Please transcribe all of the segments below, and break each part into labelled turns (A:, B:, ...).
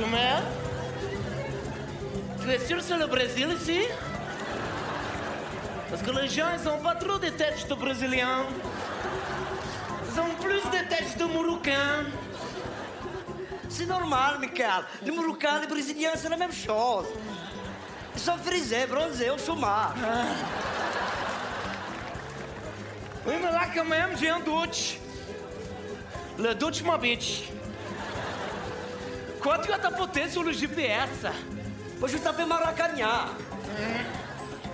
A: Jumel Tu es sûr c'est le Brésil ici Parce que les gens, ils ont pas trop de têtes de Brésiliens. Ils ont plus de têtes de Marocains.
B: C'est normal, Michael. Les Marocains et les Brésiliens, c'est la même chose. Ils sont frisés, bronzés au chômage.
A: Oui, mais là, quand même, j'ai un doute. Le doute m'habite. Quoi tu as tapoté sur le GPS
B: Moi, je tapais Maracanã.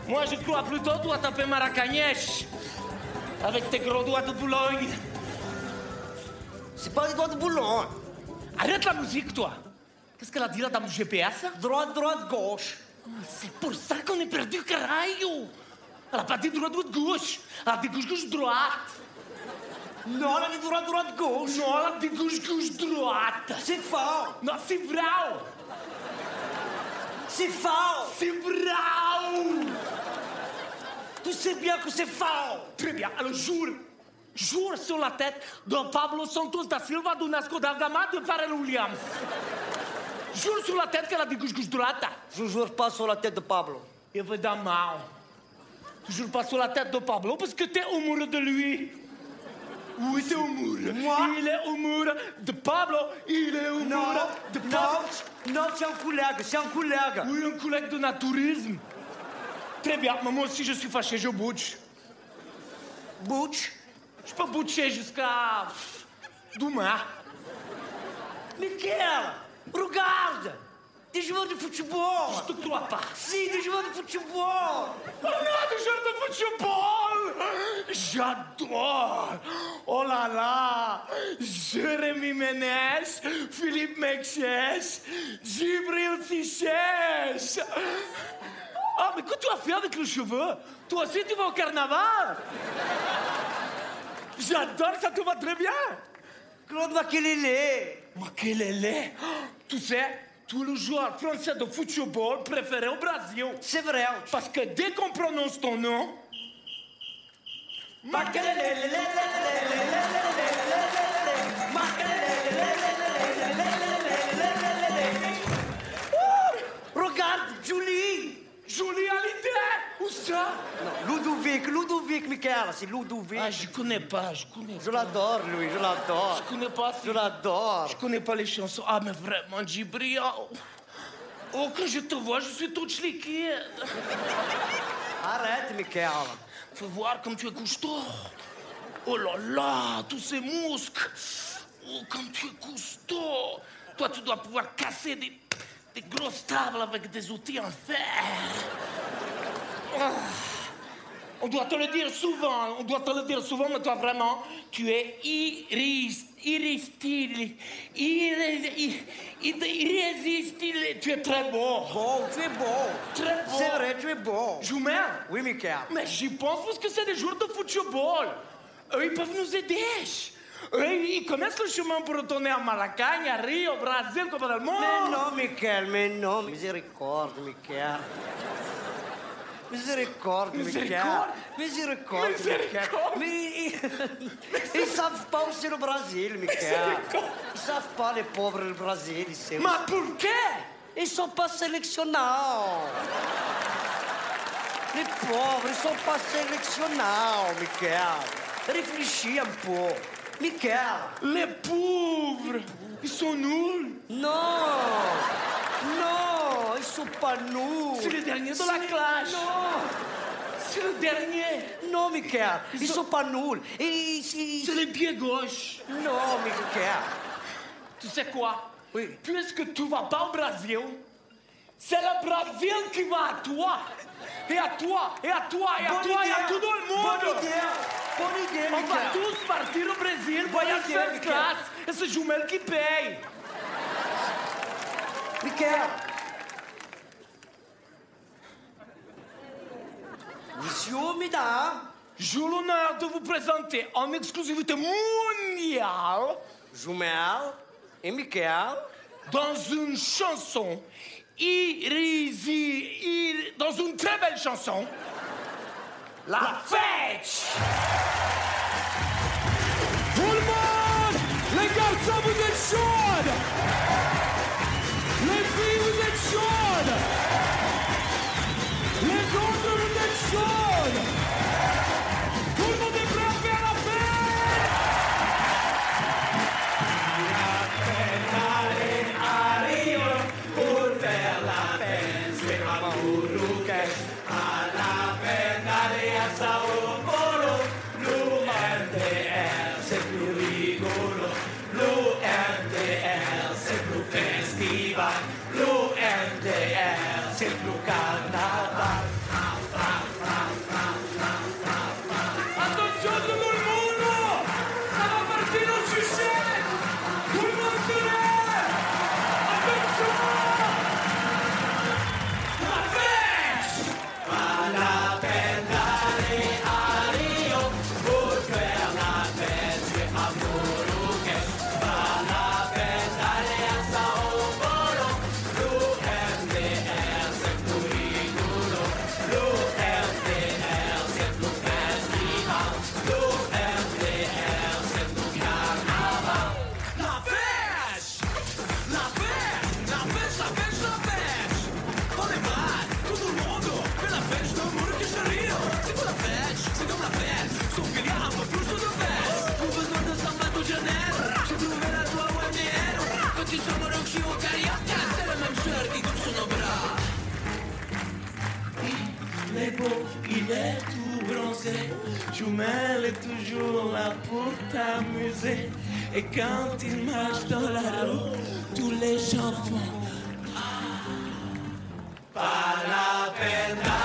A: Moi, je crois plutôt que tu as tapé Maracanèche. Avec tes gros doigts de Boulogne.
B: C'est pas les doigts de boulon.
A: Arrête la musique, toi. Qu'est-ce qu'elle a dit là dans mon GPS
B: Droite, droite, gauche.
A: C'est pour ça qu'on est perdu, caralho. Elle a dit droite, droite, gauche. Elle a dit gauche, gauche, droite.
B: Non, elle a dit droite, droite, gauche.
A: Non, elle a dit gauche, gauche, droite.
B: C'est faux.
A: Non, c'est vrai.
B: C'est faux.
A: C'est vrai.
B: Tu sais bien que c'est faux.
A: Très bien, alors jure. Jure sur la tête de Pablo Santos da Silva, do Nasco da Gama, de Pharrell Williams. Jure sur la tête qu'elle a dit gauche, gauche, droite.
B: Je jure pas sur la tête de Pablo.
A: Évidemment. Tu jures pas sur la tête de Pablo parce que t'es amoureux de lui. Oui, t'es amoureux.
B: Moi
A: Il est amoureux de Pablo. Il est amoureux de Pablo.
B: non, non, c'est un collègue, c'est un collègue.
A: Oui, un collègue de naturisme. Très bien, mais moi aussi je suis fâché, je bouge.
B: Butch.
A: Je peux boucher jusqu'à demain.
B: Michael, regarde. Des joueurs de football.
A: Je te crois pas.
B: Si, des joueurs de football.
A: Oh non, des joueurs de football J'adore. Oh là là. Jérémy Ménès, Philippe Mexès, Gibril Fichès Ah, mais que tu as fait avec les cheveux Toi aussi, tu vas au carnaval. J'adore, ça te va très bien.
B: Claude Makelele.
A: Makelele Tu sais, tu es le joueur français de football préféré au Brésil.
B: C'est vrai.
A: Parce que dès qu'on prononce ton nom,
B: Regarde, Julie.
A: Julie Hallyday Où ça?
B: Non, Ludovic, Ludovic, Michael, c'est Ludovic.
A: Ah, je connais pas, je connais
B: Je l'adore, lui, je l'adore.
A: Je connais pas.
B: Je l'adore.
A: Je connais pas les chansons. Ah, mais vraiment, Djibril. Oh, oh, quand je te vois, je suis toute liquide.
B: Arrête, Michael.
A: Faut voir comme tu es costaud. Oh là là, tous ces muscles. Oh, comme tu es costaud. Toi, tu dois pouvoir casser des, des grosses tables avec des outils en fer. Ah. On doit te le dire souvent, on doit te le dire souvent, mais toi vraiment, tu es irrésistible, irré- ir- irrésistible, tu es très beau.
B: Bon, tu es beau.
A: Très beau.
B: C'est vrai, tu es beau.
A: Joumel,
B: Oui, Michael.
A: mais j'y pense parce que c'est des joueurs de football. Eux, ils peuvent nous aider. Eux, ils connaissent le chemin pour retourner à Marrakech, à Rio, au Brésil, comme dans le monde.
B: Mais non, Michael, mais non. Miséricorde, Michael. É
A: é?
B: Misericórdia, Misericórdia. É Misericórdia. Misericórdia. Misericórdia. E São Paulo ser
A: no
B: Brasil, Miquel. São Paulo é pobre no Brasil. Seu...
A: Mas por
B: quê? Eles são para selecionar. De pobre, são para selecionar, Miquel. Reflexia um pouco. Miquel.
A: Le pauvre. Ils sont nuls.
B: Não. Não pas nous
A: C'est les derniers de la classe.
B: Non
A: C'est le dernier.
B: Non, Michael, ils sont pas nuls. Et
A: C'est les pieds gauche.
B: Non, Michael.
A: Tu sais quoi
B: Oui.
A: Puisque tu vas pas au Brésil, c'est le Brésil qui va à toi. Et à toi, et à toi, et à
B: Bonne
A: toi, et à tout le monde.
B: Bonne idée. Bonne idée,
A: On va tous partir au Brésil, voyage first class, et c'est Jumel qui paye.
B: Michael. Mesdames,
A: J'ai l'honneur de vous présenter en exclusivité mondiale
B: Jumel et Michael,
A: dans une chanson irrési... ir- dans une très belle chanson, La fête.
C: Tout le monde Les garçons, vous il est
A: tout bronzé. Jumel est toujours là pour t'amuser. Et quand il marche dans la rue, tous les gens font. Ah, pas la peine.